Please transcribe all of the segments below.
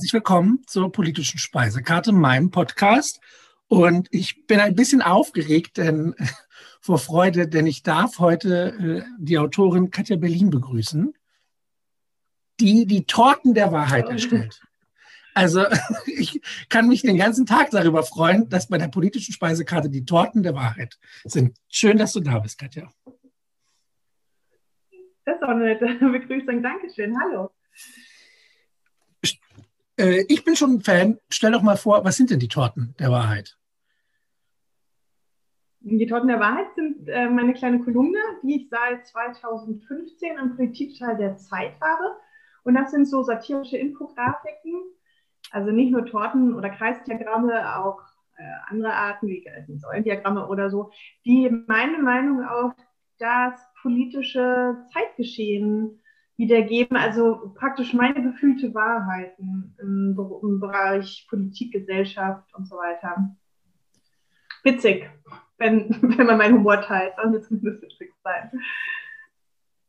Herzlich willkommen zur politischen Speisekarte, meinem Podcast. Und ich bin ein bisschen aufgeregt, denn vor Freude, denn ich darf heute äh, die Autorin Katja Berlin begrüßen, die die Torten der Wahrheit erstellt. Also ich kann mich den ganzen Tag darüber freuen, dass bei der politischen Speisekarte die Torten der Wahrheit sind. Schön, dass du da bist, Katja. Das ist auch eine nette Begrüßung. Dankeschön. Hallo. Äh, ich bin schon ein Fan. Stell doch mal vor, was sind denn die Torten der Wahrheit? Die Torten der Wahrheit sind äh, meine kleine Kolumne, die ich seit 2015 im Politikteil der Zeit habe. Und das sind so satirische Infografiken, also nicht nur Torten oder Kreisdiagramme, auch äh, andere Arten wie äh, Säulendiagramme oder so, die meine Meinung auf das politische Zeitgeschehen wiedergeben, also praktisch meine gefühlte Wahrheiten im, im Bereich Politik, Gesellschaft und so weiter. Witzig, wenn, wenn man meinen Humor teilt, wird es zumindest witzig sein.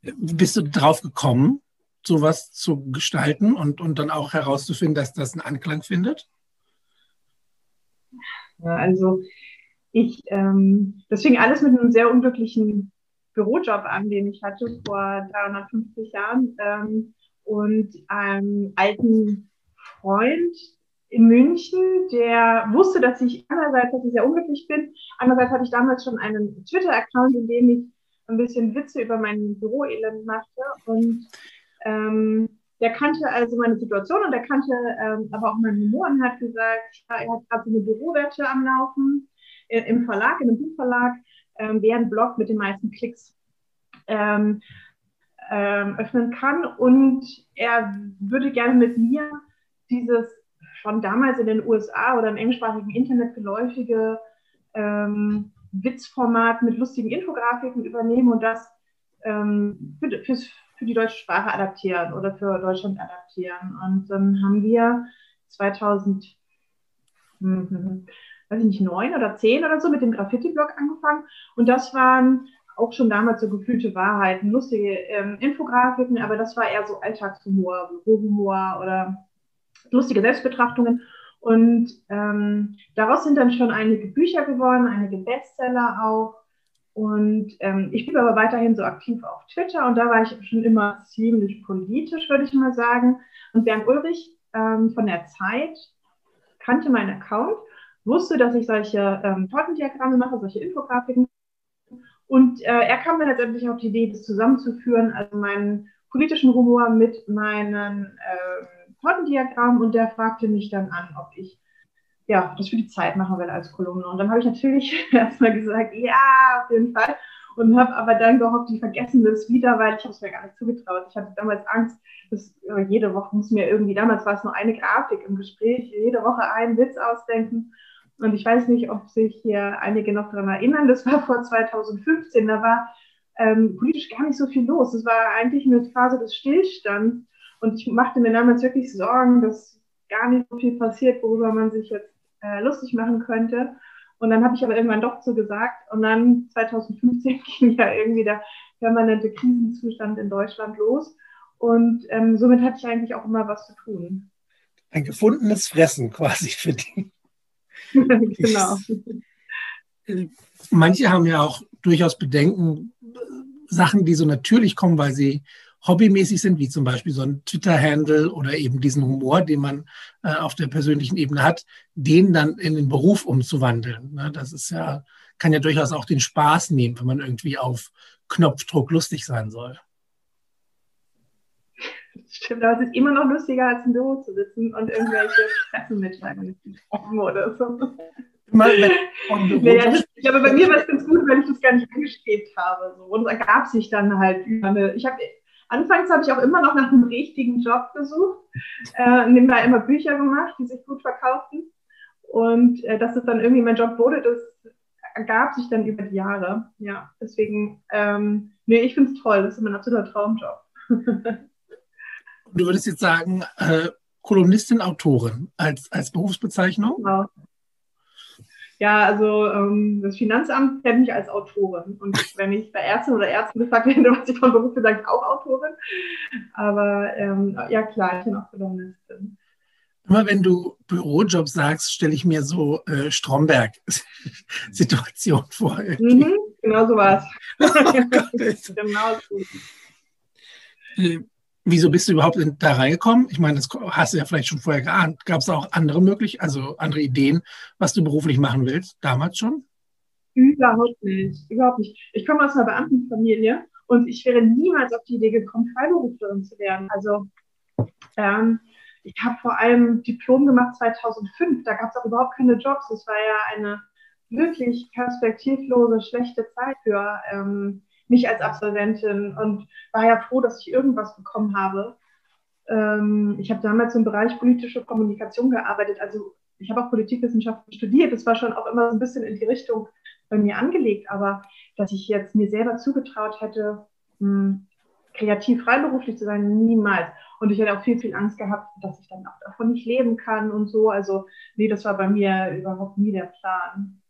Bist du drauf gekommen, sowas zu gestalten und, und dann auch herauszufinden, dass das einen Anklang findet? Ja, also ich, ähm, das fing alles mit einem sehr unglücklichen Bürojob an, den ich hatte vor 350 Jahren ähm, und einem alten Freund in München, der wusste, dass ich einerseits, dass ich sehr unglücklich bin, andererseits hatte ich damals schon einen Twitter-Account, in dem ich ein bisschen Witze über mein Büroelend machte und ähm, der kannte also meine Situation und der kannte ähm, aber auch meinen Humor und hat gesagt, er hat gerade so eine Bürowette am Laufen äh, im Verlag, in einem Buchverlag ähm, wer einen Blog mit den meisten Klicks ähm, ähm, öffnen kann. Und er würde gerne mit mir dieses schon damals in den USA oder im englischsprachigen Internet geläufige ähm, Witzformat mit lustigen Infografiken übernehmen und das ähm, für, für die deutsche Sprache adaptieren oder für Deutschland adaptieren. Und dann haben wir 2000, hm, hm, hm weiß ich nicht, neun oder zehn oder so mit dem Graffiti-Blog angefangen. Und das waren auch schon damals so gefühlte Wahrheiten, lustige ähm, Infografiken, aber das war eher so Alltagshumor, Bürohumor oder lustige Selbstbetrachtungen. Und ähm, daraus sind dann schon einige Bücher geworden, einige Bestseller auch. Und ähm, ich blieb aber weiterhin so aktiv auf Twitter und da war ich schon immer ziemlich politisch, würde ich mal sagen. Und Bernd Ulrich ähm, von der Zeit kannte meinen Account wusste, dass ich solche ähm, Tortendiagramme mache, solche Infografiken. Und äh, er kam dann letztendlich auf die Idee, das zusammenzuführen, also meinen politischen Humor mit meinen äh, Tortendiagrammen. Und der fragte mich dann an, ob ich ja, das für die Zeit machen will als Kolumne. Und dann habe ich natürlich erstmal gesagt, ja, auf jeden Fall. Und habe aber dann gehofft, die vergessen das wieder, weil ich habe es mir gar nicht zugetraut. Ich hatte damals Angst, dass äh, jede Woche muss mir irgendwie, damals war es nur eine Grafik im Gespräch, jede Woche einen Witz ausdenken. Und ich weiß nicht, ob sich hier einige noch daran erinnern, das war vor 2015, da war ähm, politisch gar nicht so viel los. Es war eigentlich eine Phase des Stillstands. Und ich machte mir damals wirklich Sorgen, dass gar nicht so viel passiert, worüber man sich jetzt äh, lustig machen könnte. Und dann habe ich aber irgendwann doch so gesagt. Und dann 2015 ging ja irgendwie der permanente Krisenzustand in Deutschland los. Und ähm, somit hatte ich eigentlich auch immer was zu tun. Ein gefundenes Fressen quasi für die. genau. Manche haben ja auch durchaus Bedenken, Sachen, die so natürlich kommen, weil sie hobbymäßig sind, wie zum Beispiel so ein Twitter-Handle oder eben diesen Humor, den man äh, auf der persönlichen Ebene hat, den dann in den Beruf umzuwandeln. Ne? Das ist ja, kann ja durchaus auch den Spaß nehmen, wenn man irgendwie auf Knopfdruck lustig sein soll. Stimmt, aber es ist immer noch lustiger, als im Büro zu sitzen und irgendwelche Pressemitteilungen bekommen oder so. naja, das, ja, aber bei mir war es ganz gut, weil ich das gar nicht angestrebt habe. So. Und es ergab sich dann halt über eine. Ich habe anfangs habe ich auch immer noch nach einem richtigen Job gesucht, äh, nebenbei immer Bücher gemacht, die sich gut verkauften. Und äh, dass es dann irgendwie mein Job wurde, das ergab sich dann über die Jahre. Ja, deswegen, ähm, nee, ich finde es toll, das ist mein absoluter Traumjob. Du würdest jetzt sagen, äh, Kolumnistin, Autorin als, als Berufsbezeichnung? Genau. Ja, also ähm, das Finanzamt kennt mich als Autorin. Und wenn ich bei Ärzten oder Ärzten gefragt werde, was ich von Beruf sage ich auch Autorin. Aber ähm, ja klar, ich bin auch Kolumnistin. Immer wenn du Bürojob sagst, stelle ich mir so äh, Stromberg-Situation vor. Mhm, genau so war es. Oh genau so. Wieso bist du überhaupt da reingekommen? Ich meine, das hast du ja vielleicht schon vorher geahnt. Gab es auch andere Möglichkeiten, also andere Ideen, was du beruflich machen willst, damals schon? Überhaupt nicht, überhaupt nicht. Ich komme aus einer Beamtenfamilie und ich wäre niemals auf die Idee gekommen, Freiberuflerin zu werden. Also ähm, ich habe vor allem Diplom gemacht 2005. Da gab es auch überhaupt keine Jobs. Das war ja eine wirklich perspektivlose, schlechte Zeit für ähm, mich als Absolventin und war ja froh, dass ich irgendwas bekommen habe. Ähm, ich habe damals im Bereich politische Kommunikation gearbeitet. Also ich habe auch Politikwissenschaften studiert. Das war schon auch immer so ein bisschen in die Richtung bei mir angelegt. Aber dass ich jetzt mir selber zugetraut hätte, mh, hm, kreativ freiberuflich zu sein, niemals. Und ich hätte auch viel, viel Angst gehabt, dass ich dann auch davon nicht leben kann und so. Also, nee, das war bei mir überhaupt nie der Plan.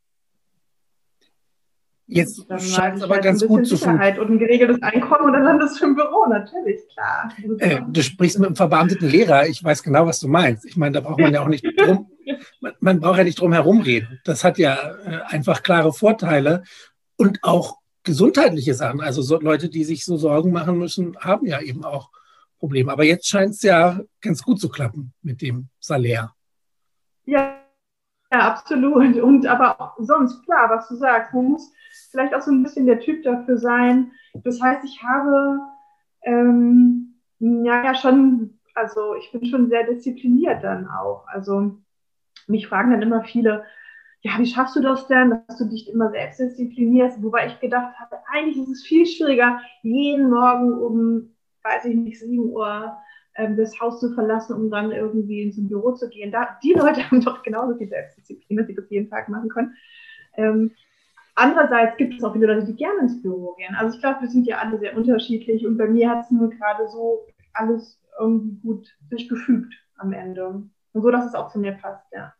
Jetzt scheint es aber halt ganz gut zu Sicherheit und ein geregeltes Einkommen und dann landest du im Büro, natürlich, klar. Äh, du sprichst mit einem verbeamteten Lehrer, ich weiß genau, was du meinst. Ich meine, da braucht man ja auch nicht drum, man, man braucht ja nicht drum herumreden. Das hat ja äh, einfach klare Vorteile und auch gesundheitliche Sachen. Also so Leute, die sich so Sorgen machen müssen, haben ja eben auch Probleme. Aber jetzt scheint es ja ganz gut zu klappen mit dem Salär. Ja, ja, absolut. Und aber auch sonst, klar, was du sagst, man muss vielleicht auch so ein bisschen der Typ dafür sein. Das heißt, ich habe ähm, ja, ja schon, also ich bin schon sehr diszipliniert dann auch. Also mich fragen dann immer viele, ja, wie schaffst du das denn, dass du dich immer selbst disziplinierst? Wobei ich gedacht habe, eigentlich ist es viel schwieriger, jeden Morgen um, weiß ich nicht, 7 Uhr ähm, das Haus zu verlassen, um dann irgendwie ins Büro zu gehen. Da, die Leute haben doch genauso viel Selbstdisziplin, dass sie das jeden Tag machen können. Ähm, andererseits gibt es auch viele Leute, die gerne ins Büro gehen. Also ich glaube, wir sind ja alle sehr unterschiedlich und bei mir hat es nur gerade so alles irgendwie gut sich gefügt am Ende. Und so, dass es auch zu mir passt, ja.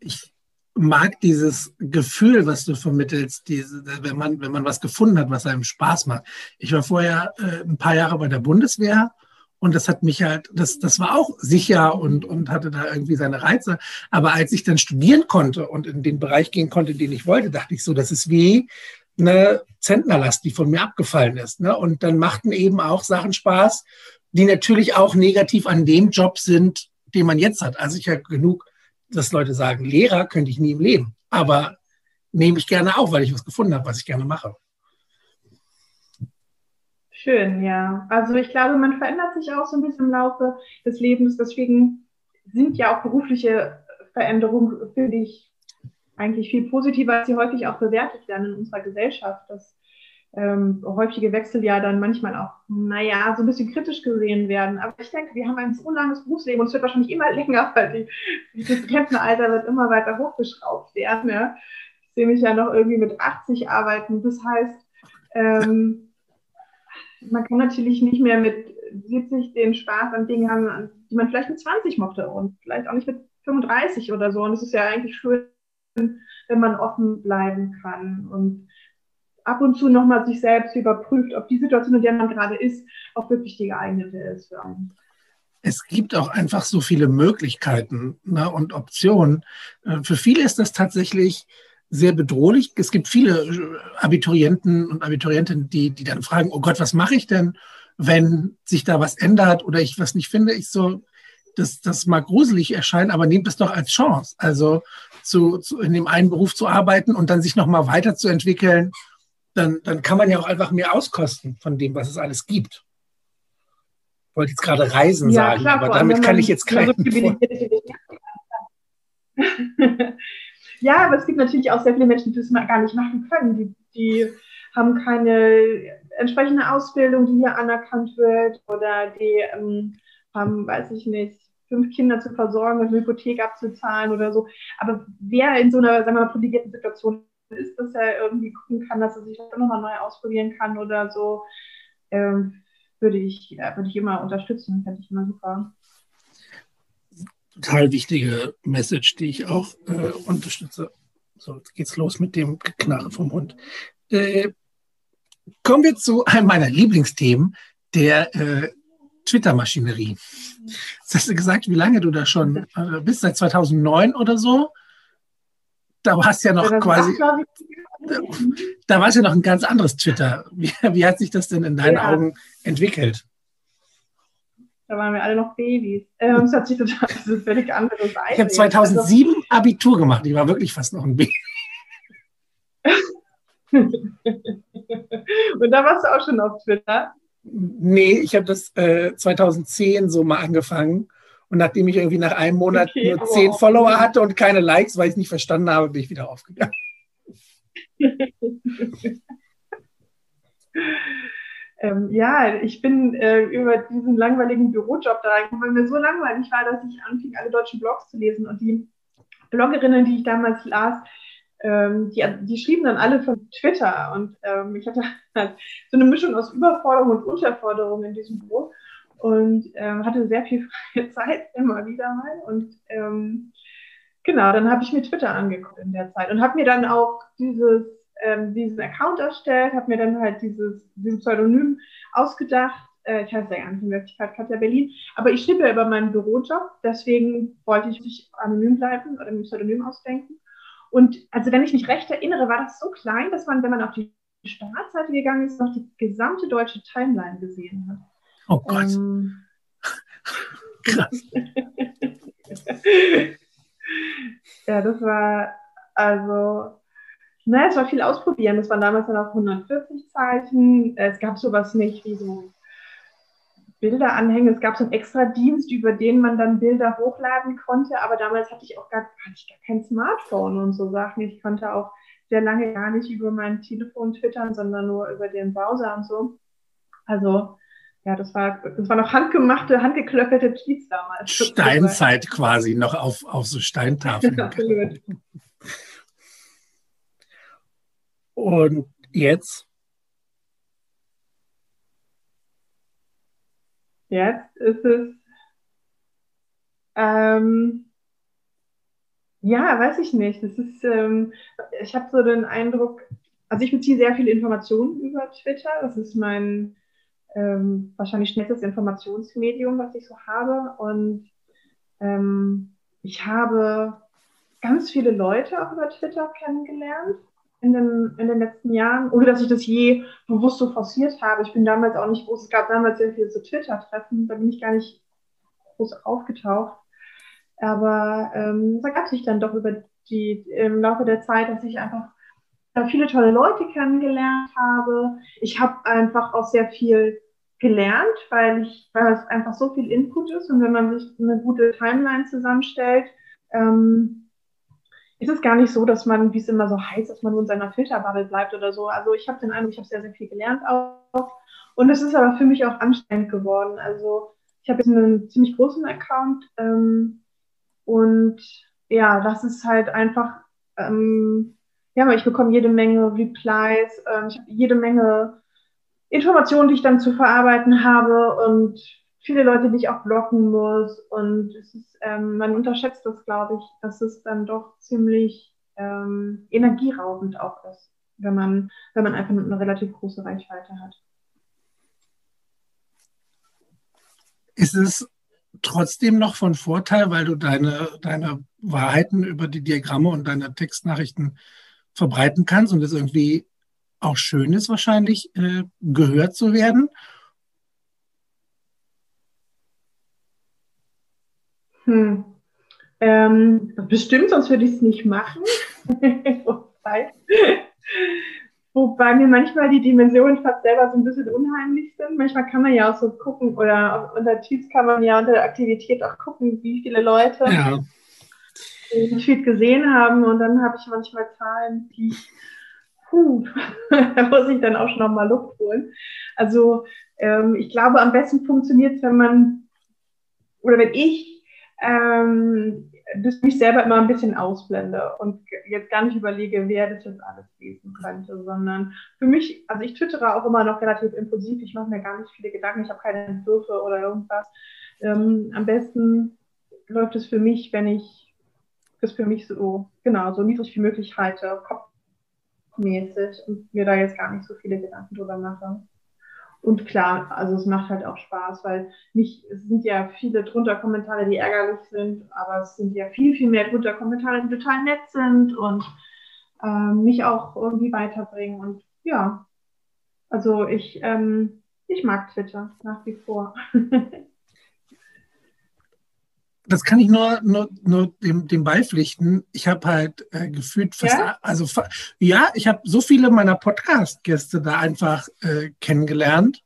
Ich mag dieses Gefühl, was du vermittelst, diese, wenn, man, wenn man was gefunden hat, was einem Spaß macht. Ich war vorher äh, ein paar Jahre bei der Bundeswehr und das hat mich halt, das, das war auch sicher und, und hatte da irgendwie seine Reize. Aber als ich dann studieren konnte und in den Bereich gehen konnte, den ich wollte, dachte ich so, das ist wie eine Zentnerlast, die von mir abgefallen ist. Ne? Und dann machten eben auch Sachen Spaß, die natürlich auch negativ an dem Job sind, den man jetzt hat. Also ich habe genug, dass Leute sagen, Lehrer könnte ich nie im Leben. Aber nehme ich gerne auf, weil ich was gefunden habe, was ich gerne mache. Schön, ja. Also ich glaube, man verändert sich auch so ein bisschen im Laufe des Lebens. Deswegen sind ja auch berufliche Veränderungen, finde ich, eigentlich viel positiver, als sie häufig auch bewertet werden in unserer Gesellschaft. Das ähm, häufige Wechsel ja dann manchmal auch, naja, so ein bisschen kritisch gesehen werden. Aber ich denke, wir haben ein so langes Berufsleben und es wird wahrscheinlich immer länger, weil die, das Rentenalter wird immer weiter hochgeschraubt werden. Ja. Ich sehe mich ja noch irgendwie mit 80 arbeiten. Das heißt, ähm, man kann natürlich nicht mehr mit 70 den Spaß an Dingen haben, die man vielleicht mit 20 mochte und vielleicht auch nicht mit 35 oder so. Und es ist ja eigentlich schön, wenn man offen bleiben kann und ab und zu nochmal sich selbst überprüft, ob die Situation, in der man gerade ist, auch wirklich die geeignete ist für einen. Es gibt auch einfach so viele Möglichkeiten ne, und Optionen. Äh, für viele ist das tatsächlich sehr bedrohlich. Es gibt viele äh, Abiturienten und Abiturientinnen, die, die dann fragen, oh Gott, was mache ich denn, wenn sich da was ändert oder ich was nicht finde? Ich so, das, das mag gruselig erscheinen, aber nehmt es doch als Chance. Also zu, zu, in dem einen Beruf zu arbeiten und dann sich nochmal weiterzuentwickeln, dann, dann kann man ja auch einfach mehr auskosten von dem, was es alles gibt. Ich wollte jetzt gerade Reisen ja, sagen, klar, aber damit kann ich jetzt keinen. Ja, aber es gibt natürlich auch sehr viele Menschen, die das gar nicht machen können. Die, die haben keine entsprechende Ausbildung, die hier anerkannt wird oder die ähm, haben, weiß ich nicht, fünf Kinder zu versorgen und eine Hypothek abzuzahlen oder so. Aber wer in so einer, sagen wir mal, privilegierten Situation ist, dass er irgendwie gucken kann, dass er sich das nochmal neu ausprobieren kann oder so, ähm, würde ich, ja, würde ich immer unterstützen, fände ich immer super total wichtige Message, die ich auch äh, unterstütze. So, jetzt geht's los mit dem Knarren vom Hund. Äh, kommen wir zu einem meiner Lieblingsthemen, der äh, Twitter-Maschinerie. Jetzt hast du gesagt, wie lange du da schon äh, bist, seit 2009 oder so? Da warst ja noch quasi, da war es ja noch ein ganz anderes Twitter. Wie, wie hat sich das denn in deinen ja. Augen entwickelt? Da waren wir alle noch Babys. Ähm, es hat sich total, das ist völlig andere Seite. Ich habe 2007 also, Abitur gemacht. Ich war wirklich fast noch ein Baby. Und da warst du auch schon auf Twitter? Nee, ich habe das äh, 2010 so mal angefangen. Und nachdem ich irgendwie nach einem Monat okay, nur zehn Follower hatte und keine Likes, weil ich es nicht verstanden habe, bin ich wieder aufgegangen. ähm, ja, ich bin äh, über diesen langweiligen Bürojob da reingekommen, weil mir so langweilig war, dass ich anfing, alle deutschen Blogs zu lesen. Und die Bloggerinnen, die ich damals las, ähm, die, die, schrieben dann alle von Twitter. Und ähm, ich hatte halt so eine Mischung aus Überforderung und Unterforderung in diesem Büro und ähm, hatte sehr viel freie Zeit immer wieder mal. Und ähm, genau, dann habe ich mir Twitter angeguckt in der Zeit und habe mir dann auch dieses, ähm, diesen Account erstellt, habe mir dann halt dieses, dieses Pseudonym ausgedacht. Äh, ich heiße ja gar nicht in Wirklichkeit Katja Berlin, aber ich ja über meinen Bürojob, deswegen wollte ich nicht anonym bleiben oder mir Pseudonym ausdenken. Und also wenn ich mich recht erinnere, war das so klein, dass man, wenn man auf die Startseite gegangen ist, noch die gesamte deutsche Timeline gesehen hat. Oh Gott. Ähm, Krass. ja, das war also, naja, es war viel ausprobieren. Das waren damals dann auch 140 Zeichen. Es gab sowas nicht wie so Bilder anhängen. Es gab so einen extra Dienst, über den man dann Bilder hochladen konnte. Aber damals hatte ich auch gar, ich gar kein Smartphone und so Sachen. Ich konnte auch sehr lange gar nicht über mein Telefon twittern, sondern nur über den Browser und so. Also ja, das war, das war noch handgemachte, handgeklöppelte Tweets damals. Steinzeit quasi, noch auf, auf so Steintafeln. Und jetzt? Jetzt ist es, ähm, ja, weiß ich nicht. Das ist, ähm, ich habe so den Eindruck, also ich beziehe sehr viele Informationen über Twitter. Das ist mein ähm, wahrscheinlich schnellstes Informationsmedium, was ich so habe. Und ähm, ich habe ganz viele Leute auch über Twitter kennengelernt in den, in den letzten Jahren, ohne dass ich das je bewusst so forciert habe. Ich bin damals auch nicht groß, es gab damals sehr viele so Twitter-Treffen, da bin ich gar nicht groß aufgetaucht. Aber ähm, ergab sich dann doch über die, im Laufe der Zeit, dass ich einfach viele tolle Leute kennengelernt habe. Ich habe einfach auch sehr viel gelernt, weil ich, weil es einfach so viel Input ist und wenn man sich eine gute Timeline zusammenstellt, ähm, ist es gar nicht so, dass man, wie es immer so heißt, dass man nur in seiner Filterbubble bleibt oder so. Also ich habe den Eindruck, ich habe sehr, sehr viel gelernt auch. Und es ist aber für mich auch anstrengend geworden. Also ich habe jetzt einen ziemlich großen Account ähm, und ja, das ist halt einfach, ähm, ja, ich bekomme jede Menge Replies, ähm, ich habe jede Menge Informationen, die ich dann zu verarbeiten habe und viele Leute, die ich auch blocken muss. Und es ist, ähm, man unterschätzt das, glaube ich, dass es dann doch ziemlich ähm, energieraubend auch ist, wenn man, wenn man einfach eine relativ große Reichweite hat. Ist es trotzdem noch von Vorteil, weil du deine, deine Wahrheiten über die Diagramme und deine Textnachrichten verbreiten kannst und es irgendwie auch schön ist, wahrscheinlich äh, gehört zu werden? Hm. Ähm, bestimmt, sonst würde ich es nicht machen. wobei, wobei mir manchmal die Dimensionen fast selber so ein bisschen unheimlich sind. Manchmal kann man ja auch so gucken, oder unter Tweets kann man ja unter der Aktivität auch gucken, wie viele Leute ja. den Tweet gesehen haben. Und dann habe ich manchmal Zahlen, die ich puh, da muss ich dann auch schon nochmal Luft holen. Also ähm, ich glaube, am besten funktioniert es, wenn man, oder wenn ich ähm, das mich selber immer ein bisschen ausblende und jetzt gar nicht überlege, wer das jetzt alles lesen könnte, sondern für mich, also ich twittere auch immer noch relativ impulsiv, ich mache mir gar nicht viele Gedanken, ich habe keine Entwürfe oder irgendwas. Ähm, am besten läuft es für mich, wenn ich das für mich so, genau, so niedrig wie möglich halte, Kopf mäßig und mir da jetzt gar nicht so viele Gedanken drüber mache. Und klar, also es macht halt auch Spaß, weil nicht, es sind ja viele drunter Kommentare, die ärgerlich sind, aber es sind ja viel, viel mehr drunter Kommentare, die total nett sind und äh, mich auch irgendwie weiterbringen. Und ja, also ich, ähm, ich mag Twitter nach wie vor. das kann ich nur, nur, nur dem, dem beipflichten. Ich habe halt äh, gefühlt fast, ja? also ja, ich habe so viele meiner Podcast-Gäste da einfach äh, kennengelernt.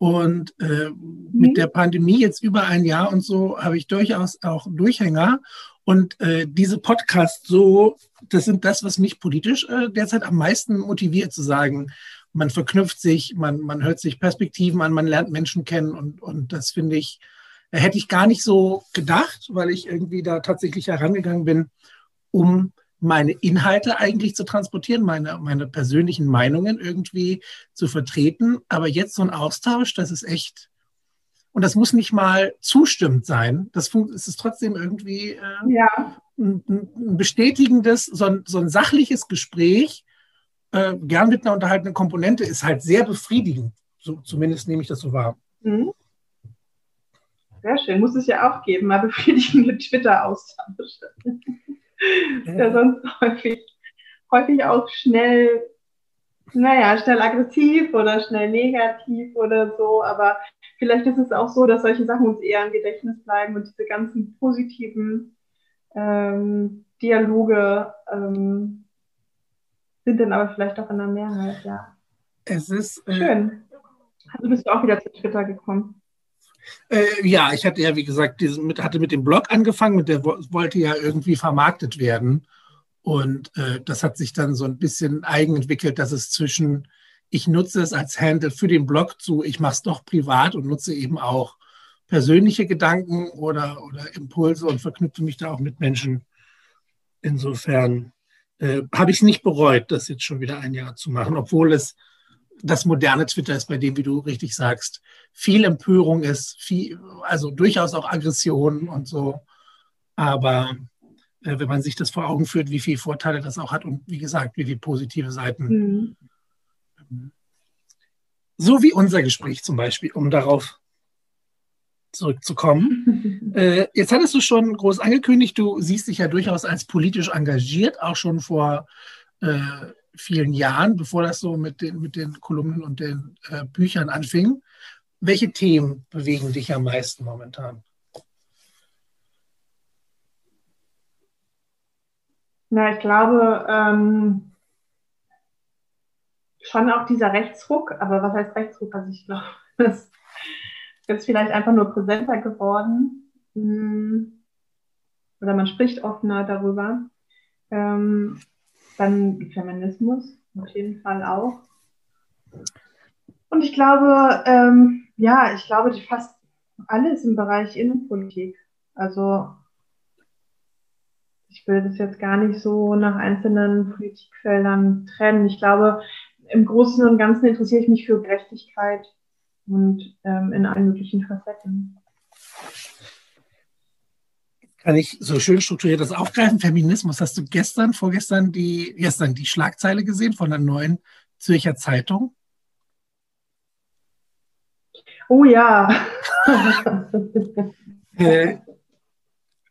Und äh, mhm. mit der Pandemie jetzt über ein Jahr und so habe ich durchaus auch Durchhänger. Und äh, diese Podcasts so, das sind das, was mich politisch äh, derzeit am meisten motiviert zu sagen. Man verknüpft sich, man, man hört sich Perspektiven an, man lernt Menschen kennen und, und das finde ich, Hätte ich gar nicht so gedacht, weil ich irgendwie da tatsächlich herangegangen bin, um meine Inhalte eigentlich zu transportieren, meine, meine persönlichen Meinungen irgendwie zu vertreten. Aber jetzt so ein Austausch, das ist echt, und das muss nicht mal zustimmend sein. Das es ist trotzdem irgendwie äh, ja. ein, ein, bestätigendes, so ein, so ein sachliches Gespräch, äh, gern mit einer unterhaltenden Komponente, ist halt sehr befriedigend. So, zumindest nehme ich das so wahr. Mhm. Sehr schön. Muss es ja auch geben, mal befriedigende Twitter-Austausche. Ja. ja sonst häufig, häufig auch schnell, naja, schnell aggressiv oder schnell negativ oder so. Aber vielleicht ist es auch so, dass solche Sachen uns eher im Gedächtnis bleiben und diese ganzen positiven ähm, Dialoge ähm, sind dann aber vielleicht auch in der Mehrheit, ja. Es ist äh, schön. Also bist du auch wieder zu Twitter gekommen. Äh, ja, ich hatte ja, wie gesagt, diesen, mit, hatte mit dem Blog angefangen, mit der wollte ja irgendwie vermarktet werden. Und äh, das hat sich dann so ein bisschen eigen entwickelt, dass es zwischen, ich nutze es als Handle für den Blog zu, ich mache es doch privat und nutze eben auch persönliche Gedanken oder, oder Impulse und verknüpfe mich da auch mit Menschen. Insofern äh, habe ich es nicht bereut, das jetzt schon wieder ein Jahr zu machen, obwohl es das moderne Twitter ist, bei dem, wie du richtig sagst, viel Empörung ist, viel, also durchaus auch Aggression und so. Aber äh, wenn man sich das vor Augen führt, wie viele Vorteile das auch hat und wie gesagt, wie viele positive Seiten. Mhm. So wie unser Gespräch zum Beispiel, um darauf zurückzukommen. äh, jetzt hattest du schon groß angekündigt, du siehst dich ja durchaus als politisch engagiert, auch schon vor äh, vielen Jahren, bevor das so mit den, mit den Kolumnen und den äh, Büchern anfing. Welche Themen bewegen dich am meisten momentan? Na, ich glaube, ähm, schon auch dieser Rechtsruck, aber was heißt Rechtsruck? Also ich glaube, das ist vielleicht einfach nur präsenter geworden. Hm. Oder man spricht offener darüber. Ähm, dann Feminismus, auf jeden Fall auch. Und ich glaube, ähm, ja, ich glaube, fast alles im Bereich Innenpolitik. Also ich will das jetzt gar nicht so nach einzelnen Politikfeldern trennen. Ich glaube, im Großen und Ganzen interessiere ich mich für Gerechtigkeit und ähm, in allen möglichen Facetten kann ich so schön strukturiert das aufgreifen. Feminismus, hast du gestern, vorgestern die, gestern die Schlagzeile gesehen von der neuen Zürcher Zeitung? Oh ja. äh,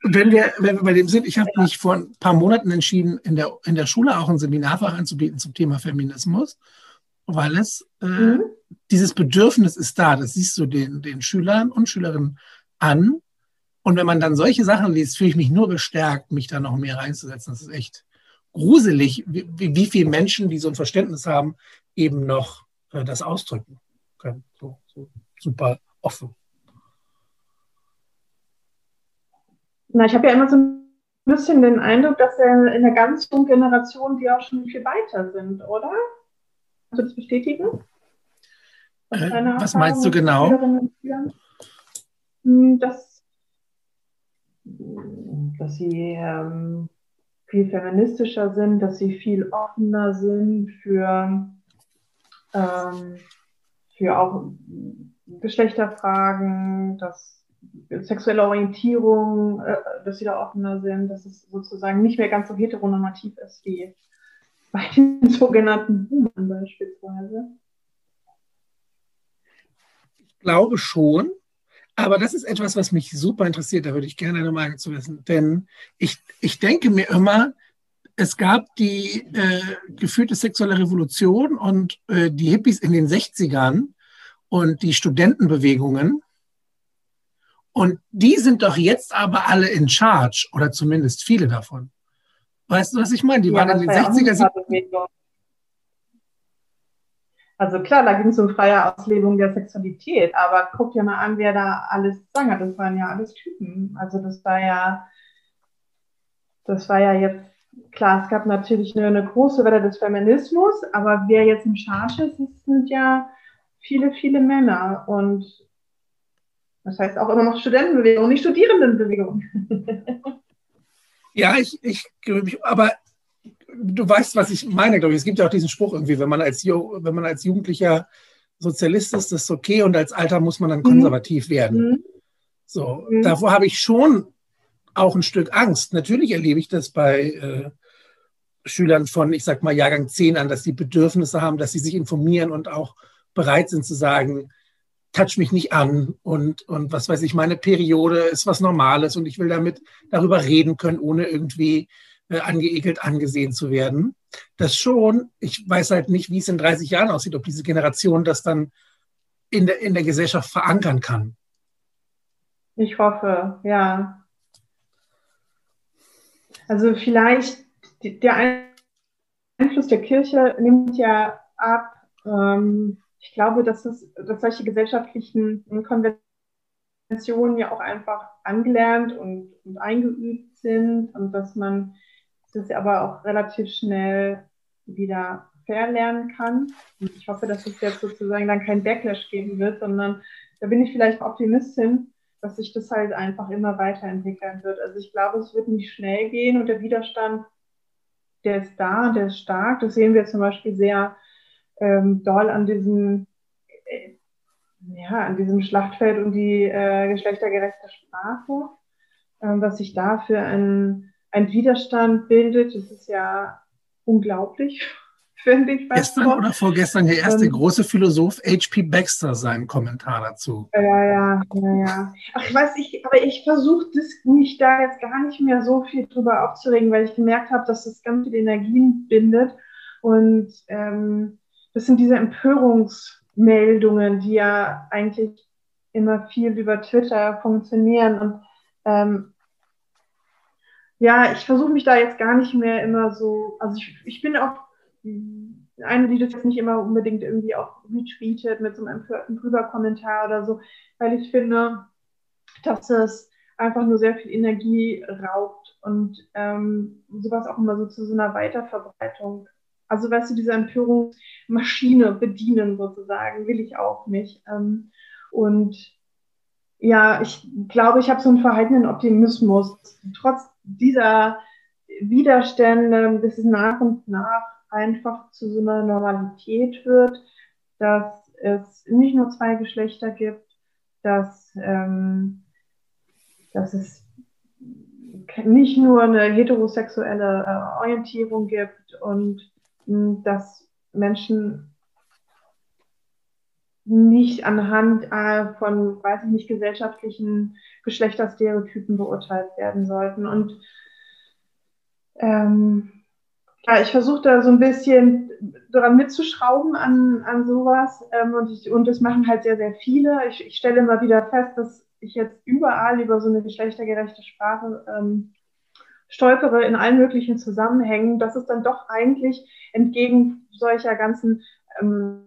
wenn wir, wenn wir bei dem sind, ich habe mich vor ein paar Monaten entschieden, in der, in der Schule auch ein Seminarfach anzubieten zum Thema Feminismus, weil es äh, mhm. dieses Bedürfnis ist da. Das siehst du den, den Schülern und Schülerinnen an, und wenn man dann solche Sachen liest, fühle ich mich nur bestärkt, mich da noch mehr reinzusetzen. Das ist echt gruselig, wie, wie viele Menschen, die so ein Verständnis haben, eben noch äh, das ausdrücken können. So, so super offen. Na, ich habe ja immer so ein bisschen den Eindruck, dass in der ganz jungen Generation die auch schon viel weiter sind, oder? Kannst du das bestätigen? Äh, was meinst du genau? Hm, dass dass sie ähm, viel feministischer sind, dass sie viel offener sind für, ähm, für auch Geschlechterfragen, dass sexuelle Orientierung, äh, dass sie da offener sind, dass es sozusagen nicht mehr ganz so heteronormativ ist wie bei den sogenannten Boomern beispielsweise. Ich glaube schon. Aber das ist etwas, was mich super interessiert. Da würde ich gerne eine Meinung zu wissen. Denn ich, ich denke mir immer, es gab die äh, geführte sexuelle Revolution und äh, die Hippies in den 60ern und die Studentenbewegungen. Und die sind doch jetzt aber alle in Charge oder zumindest viele davon. Weißt du, was ich meine? Die Ja, waren in den war ja auch 60er, eine 70er. Bewegung. Also klar, da ging es um freie Auslebung der Sexualität, aber guck dir mal an, wer da alles sang hat. Das waren ja alles Typen. Also das war ja, das war ja jetzt, klar, es gab natürlich eine, eine große Welle des Feminismus, aber wer jetzt in Charge ist, sind ja viele, viele Männer und das heißt auch immer noch Studentenbewegung, nicht Studierendenbewegung. Ja, ich, ich, aber du weißt, was ich meine, glaube ich. Es gibt ja auch diesen Spruch irgendwie, wenn man als, wenn man als Jugendlicher Sozialist ist, das ist okay und als Alter muss man dann konservativ werden. Mhm. So, Mhm. davor habe ich schon auch ein Stück Angst. Natürlich erlebe ich das bei äh, Schülern von, ich sag mal, Jahrgang 10 an, dass sie Bedürfnisse haben, dass sie sich informieren und auch bereit sind zu sagen, touch mich nicht an und, und was weiß ich, meine Periode ist was Normales und ich will damit darüber reden können, ohne irgendwie äh, angeekelt angesehen zu werden. Das schon. Ich weiß halt nicht, wie es in 30 Jahren aussieht, ob diese Generation das dann in der, in der Gesellschaft verankern kann. Ich hoffe, ja. Also vielleicht der Einfluss der Kirche nimmt ja ab. Ähm, ich glaube, dass, es, dass solche gesellschaftlichen Konventionen ja auch einfach angelernt und, und eingeübt sind und dass man das aber auch relativ schnell wieder verlernen kann. Und ich hoffe, dass es jetzt sozusagen dann kein Backlash geben wird, sondern da bin ich vielleicht Optimistin, dass sich das halt einfach immer weiterentwickeln wird. Also ich glaube, es wird nicht schnell gehen und der Widerstand, der ist da, der ist stark. Das sehen wir zum Beispiel sehr ähm, doll an diesem, äh, ja, an diesem Schlachtfeld um die äh, geschlechtergerechte Sprache, ähm, was sich da für ein, ein Widerstand bildet. Das ist ja unglaublich, finde ich. Gestern schon. oder vorgestern der erste Ähm, große Philosoph H.P. Baxter seinen Kommentar dazu. Ja, ja, ja, ja. Ach, ich weiß, ich, aber ich versuche das mich da jetzt gar nicht mehr so viel drüber aufzuregen, weil ich gemerkt habe, dass das ganz viele Energien bindet. Und ähm, das sind diese Empörungsmeldungen, die ja eigentlich immer viel über Twitter funktionieren. Und ähm, ja, ich versuche mich da jetzt gar nicht mehr immer so, also ich, ich bin auch eine, die das jetzt nicht immer unbedingt irgendwie auch retweetet mit so einem empörten Drüber-Kommentar oder so, weil ich finde, dass es einfach nur sehr viel Energie raubt und ähm, sowas auch immer so zu so einer Weiterverbreitung. Also weißt du, diese Empörungsmaschine bedienen sozusagen, will ich auch nicht. Ähm, und ja, ich glaube, ich habe so einen verhaltenen Optimismus. Trotz dieser Widerstände, bis es nach und nach einfach zu so einer Normalität wird, dass es nicht nur zwei Geschlechter gibt, dass, ähm, dass es nicht nur eine heterosexuelle äh, Orientierung gibt und mh, dass Menschen nicht anhand äh, von, weiß ich nicht, gesellschaftlichen Geschlechterstereotypen beurteilt werden sollten. Und ähm, ja, ich versuche da so ein bisschen dran mitzuschrauben an, an sowas. Ähm, und, ich, und das machen halt sehr, sehr viele. Ich, ich stelle immer wieder fest, dass ich jetzt überall über so eine geschlechtergerechte Sprache ähm, stolpere in allen möglichen Zusammenhängen, dass es dann doch eigentlich entgegen solcher ganzen ähm,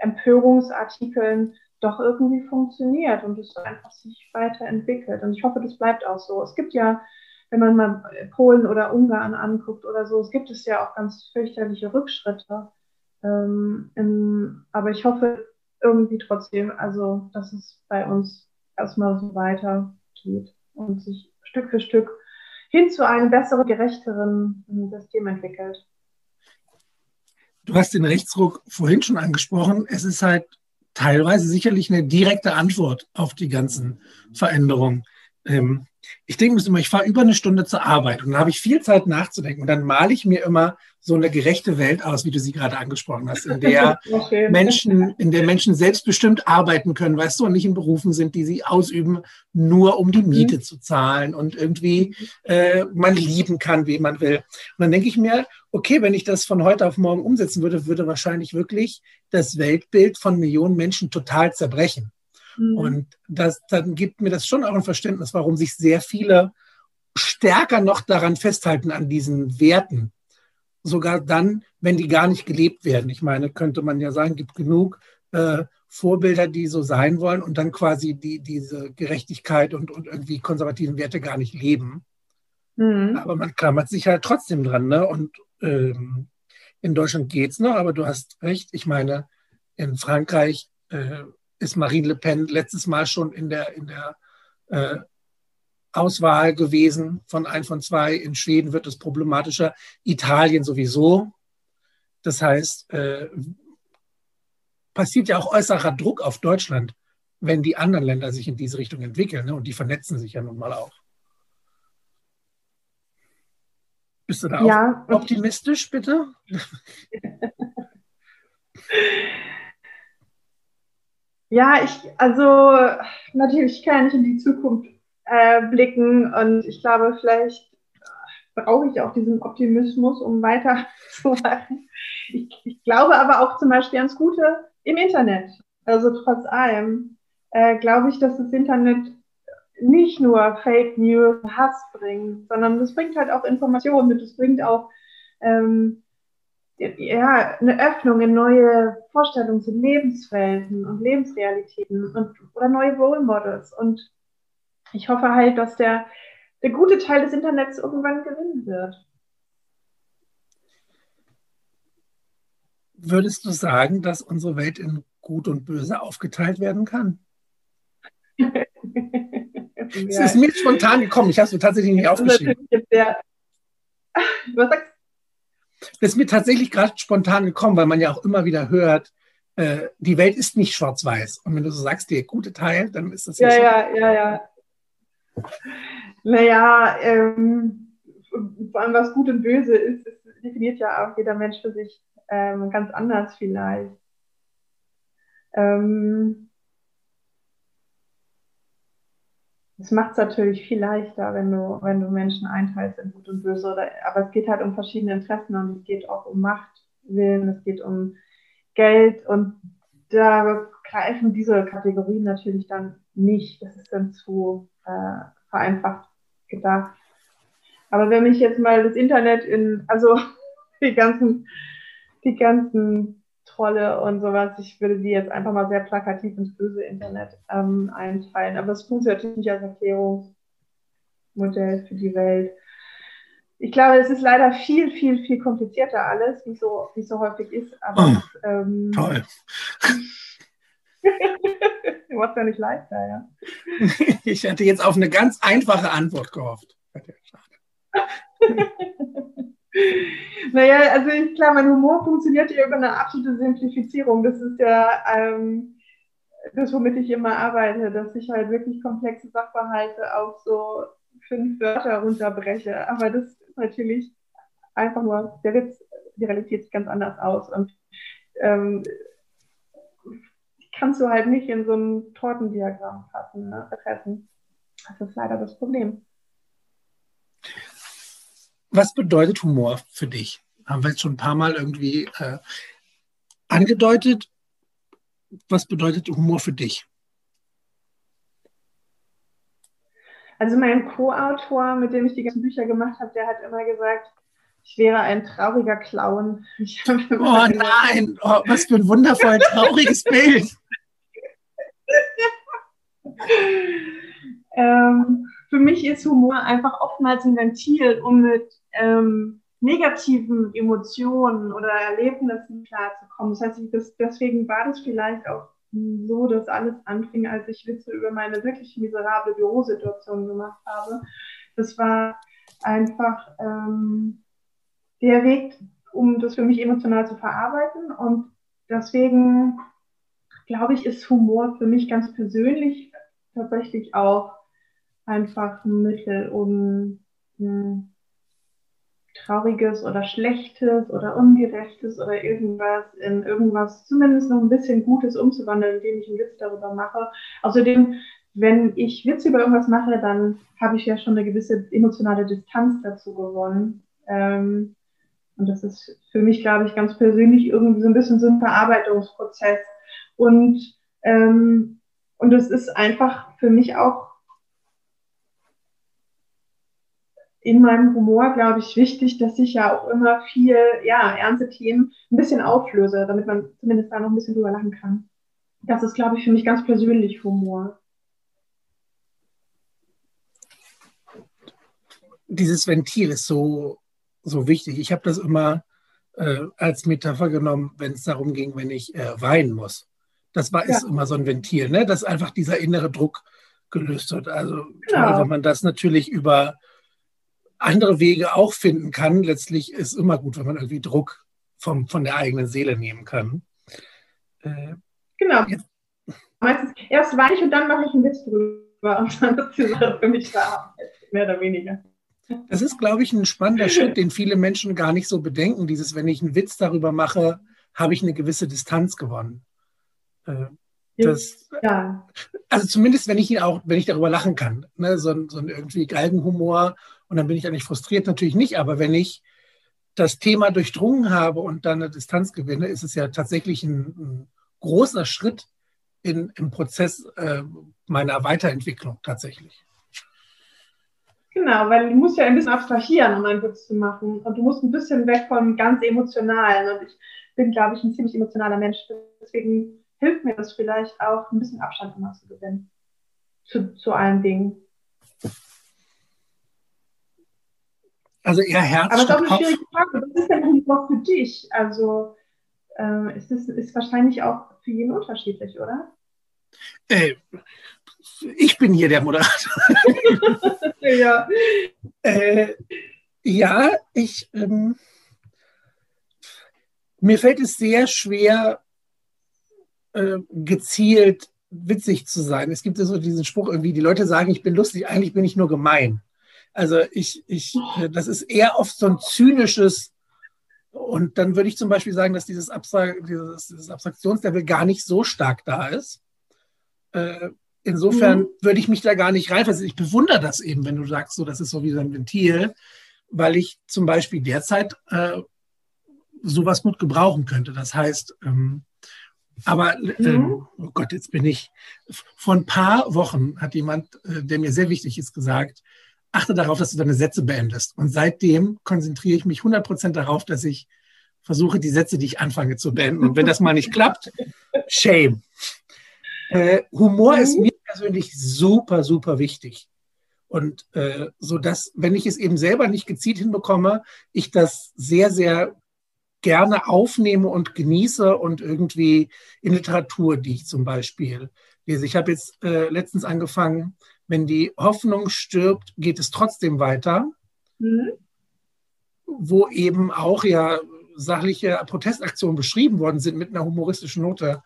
Empörungsartikeln doch irgendwie funktioniert und es einfach sich weiterentwickelt. Und ich hoffe, das bleibt auch so. Es gibt ja, wenn man mal Polen oder Ungarn anguckt oder so, es gibt es ja auch ganz fürchterliche Rückschritte. Ähm, in, aber ich hoffe irgendwie trotzdem, also, dass es bei uns erstmal so weitergeht und sich Stück für Stück hin zu einem besseren, gerechteren System entwickelt. Du hast den Rechtsruck vorhin schon angesprochen. Es ist halt teilweise sicherlich eine direkte Antwort auf die ganzen Veränderungen. Ähm, ich denke mir immer, ich fahre über eine Stunde zur Arbeit und dann habe ich viel Zeit nachzudenken und dann male ich mir immer so eine gerechte Welt aus, wie du sie gerade angesprochen hast, in der. Menschen, in der Menschen selbstbestimmt arbeiten können, weißt du, und nicht in Berufen sind, die sie ausüben, nur um die Miete mhm. zu zahlen und irgendwie äh, man lieben kann, wie man will. Und dann denke ich mir, okay, wenn ich das von heute auf morgen umsetzen würde, würde wahrscheinlich wirklich das Weltbild von Millionen Menschen total zerbrechen. Mhm. Und das, dann gibt mir das schon auch ein Verständnis, warum sich sehr viele stärker noch daran festhalten, an diesen Werten. Sogar dann, wenn die gar nicht gelebt werden. Ich meine, könnte man ja sagen, gibt genug äh, Vorbilder, die so sein wollen und dann quasi die, diese Gerechtigkeit und, und irgendwie konservativen Werte gar nicht leben. Mhm. Aber man klammert sich halt trotzdem dran. Ne? Und ähm, in Deutschland geht es noch, aber du hast recht. Ich meine, in Frankreich äh, ist Marine Le Pen letztes Mal schon in der, in der äh, Auswahl gewesen von ein von zwei. In Schweden wird es problematischer, Italien sowieso. Das heißt, äh, passiert ja auch äußerer Druck auf Deutschland, wenn die anderen Länder sich in diese Richtung entwickeln. Ne? Und die vernetzen sich ja nun mal auch. Bist du da ja. auch optimistisch, bitte? Ja, ich, also natürlich kann ich in die Zukunft äh, blicken und ich glaube, vielleicht brauche ich auch diesen Optimismus, um weiterzumachen. Ich, ich glaube aber auch zum Beispiel ans Gute im Internet. Also trotz allem äh, glaube ich, dass das Internet nicht nur Fake News, Hass bringt, sondern es bringt halt auch Informationen mit, es bringt auch ähm, ja, eine Öffnung in neue Vorstellungen zu Lebenswelten und Lebensrealitäten und, oder neue Role Models. Und ich hoffe halt, dass der, der gute Teil des Internets irgendwann gewinnen wird. Würdest du sagen, dass unsere Welt in Gut und Böse aufgeteilt werden kann? Es ist mir spontan gekommen. Ich habe es tatsächlich nicht aufgeschrieben. Was sagst das ist mir tatsächlich gerade spontan gekommen, weil man ja auch immer wieder hört, äh, die Welt ist nicht schwarz-weiß. Und wenn du so sagst, der gute Teil, dann ist das ja. Ja, ja, ja, ja. Naja, ähm, vor allem was gut und böse ist, das definiert ja auch jeder Mensch für sich ähm, ganz anders vielleicht. Ähm, Es macht es natürlich viel leichter, wenn du, wenn du Menschen einteilst in Gut und Böse. Oder, aber es geht halt um verschiedene Interessen und es geht auch um Machtwillen, es geht um Geld und da greifen diese Kategorien natürlich dann nicht. Das ist dann zu äh, vereinfacht gedacht. Aber wenn mich jetzt mal das Internet in, also die ganzen, die ganzen Trolle und sowas. Ich würde die jetzt einfach mal sehr plakativ ins böse Internet ähm, einteilen. Aber es funktioniert natürlich nicht als Erklärungsmodell für die Welt. Ich glaube, es ist leider viel, viel, viel komplizierter alles, wie so, wie so häufig ist. Aber oh, ähm, toll. du warst ja nicht leichter, ja. ich hätte jetzt auf eine ganz einfache Antwort gehofft. Naja, also ich, klar, mein Humor funktioniert ja über eine absolute Simplifizierung. Das ist ja ähm, das, womit ich immer arbeite, dass ich halt wirklich komplexe Sachverhalte auf so fünf Wörter runterbreche. Aber das ist natürlich einfach nur der Witz, die Realität sieht ganz anders aus. Und ähm, kannst du halt nicht in so ein Tortendiagramm fassen, ne, pressen. Das ist leider das Problem. Was bedeutet Humor für dich? Haben wir jetzt schon ein paar Mal irgendwie äh, angedeutet. Was bedeutet Humor für dich? Also mein Co-Autor, mit dem ich die ganzen Bücher gemacht habe, der hat immer gesagt, ich wäre ein trauriger Clown. oh nein, oh, was für ein wundervoll trauriges Bild. ähm, für mich ist Humor einfach oftmals ein Ventil, um mit ähm, negativen Emotionen oder Erlebnissen klarzukommen. Das heißt, das, deswegen war das vielleicht auch so, dass alles anfing, als ich Witze über meine wirklich miserable Bürosituation gemacht habe. Das war einfach ähm, der Weg, um das für mich emotional zu verarbeiten. Und deswegen glaube ich, ist Humor für mich ganz persönlich tatsächlich auch einfach ein Mittel, um ein Trauriges oder Schlechtes oder Ungerechtes oder irgendwas in irgendwas zumindest noch ein bisschen Gutes umzuwandeln, indem ich einen Witz darüber mache. Außerdem, wenn ich Witze über irgendwas mache, dann habe ich ja schon eine gewisse emotionale Distanz dazu gewonnen. Ähm, und das ist für mich, glaube ich, ganz persönlich irgendwie so ein bisschen so ein Verarbeitungsprozess. Und, ähm, und es ist einfach für mich auch in meinem Humor, glaube ich, wichtig, dass ich ja auch immer viel, ja, ernste Themen ein bisschen auflöse, damit man zumindest da noch ein bisschen drüber lachen kann. Das ist, glaube ich, für mich ganz persönlich Humor. Dieses Ventil ist so so wichtig. Ich habe das immer äh, als Metapher genommen, wenn es darum ging, wenn ich äh, weinen muss. Das war ja. ist immer so ein Ventil, ne? dass einfach dieser innere Druck gelöst wird. Also genau. toll, wenn man das natürlich über andere Wege auch finden kann. Letztlich ist immer gut, wenn man irgendwie Druck vom, von der eigenen Seele nehmen kann. Äh, genau. Jetzt. Meistens erst weine ich und dann mache ich einen Witz drüber und dann ist die Sache für mich da, mehr oder weniger. Das ist, glaube ich, ein spannender Schritt, den viele Menschen gar nicht so bedenken. Dieses, wenn ich einen Witz darüber mache, habe ich eine gewisse Distanz gewonnen. Äh, das, ja. Also zumindest, wenn ich ihn auch, wenn ich darüber lachen kann. Ne? So, so ein irgendwie Galgenhumor und dann bin ich eigentlich frustriert, natürlich nicht. Aber wenn ich das Thema durchdrungen habe und dann eine Distanz gewinne, ist es ja tatsächlich ein, ein großer Schritt in, im Prozess äh, meiner Weiterentwicklung tatsächlich. Genau, weil du musst ja ein bisschen abstrahieren, um einen Witz zu machen. Und du musst ein bisschen weg vom ganz Emotionalen. Und ich bin, glaube ich, ein ziemlich emotionaler Mensch. Deswegen hilft mir das vielleicht auch, ein bisschen Abstand immer zu gewinnen. Zu, zu allen Dingen. Also eher Herz. Aber es ist auch eine schwierige Frage. Was ist denn Humor für dich? Also äh, ist das ist wahrscheinlich auch für jeden unterschiedlich, oder? Äh, ich bin hier der Moderator. ja. Äh, ja, ich. Ähm, mir fällt es sehr schwer, äh, gezielt witzig zu sein. Es gibt ja so diesen Spruch irgendwie, die Leute sagen, ich bin lustig, eigentlich bin ich nur gemein. Also ich, ich, das ist eher oft so ein zynisches, und dann würde ich zum Beispiel sagen, dass dieses, Abstrakt, dieses, dieses Abstraktionslevel gar nicht so stark da ist. Äh, Insofern mhm. würde ich mich da gar nicht reinversetzen. Ich bewundere das eben, wenn du sagst, so, das ist so wie so ein Ventil, weil ich zum Beispiel derzeit äh, sowas gut gebrauchen könnte. Das heißt, ähm, aber, äh, mhm. oh Gott, jetzt bin ich. Vor ein paar Wochen hat jemand, äh, der mir sehr wichtig ist, gesagt, achte darauf, dass du deine Sätze beendest. Und seitdem konzentriere ich mich 100% darauf, dass ich versuche, die Sätze, die ich anfange, zu beenden. Und wenn das mal nicht klappt, shame. Äh, Humor ist mir persönlich super, super wichtig. Und äh, so dass, wenn ich es eben selber nicht gezielt hinbekomme, ich das sehr, sehr gerne aufnehme und genieße und irgendwie in Literatur, die ich zum Beispiel lese. Ich habe jetzt äh, letztens angefangen, wenn die Hoffnung stirbt, geht es trotzdem weiter, mhm. wo eben auch ja sachliche Protestaktionen beschrieben worden sind mit einer humoristischen Note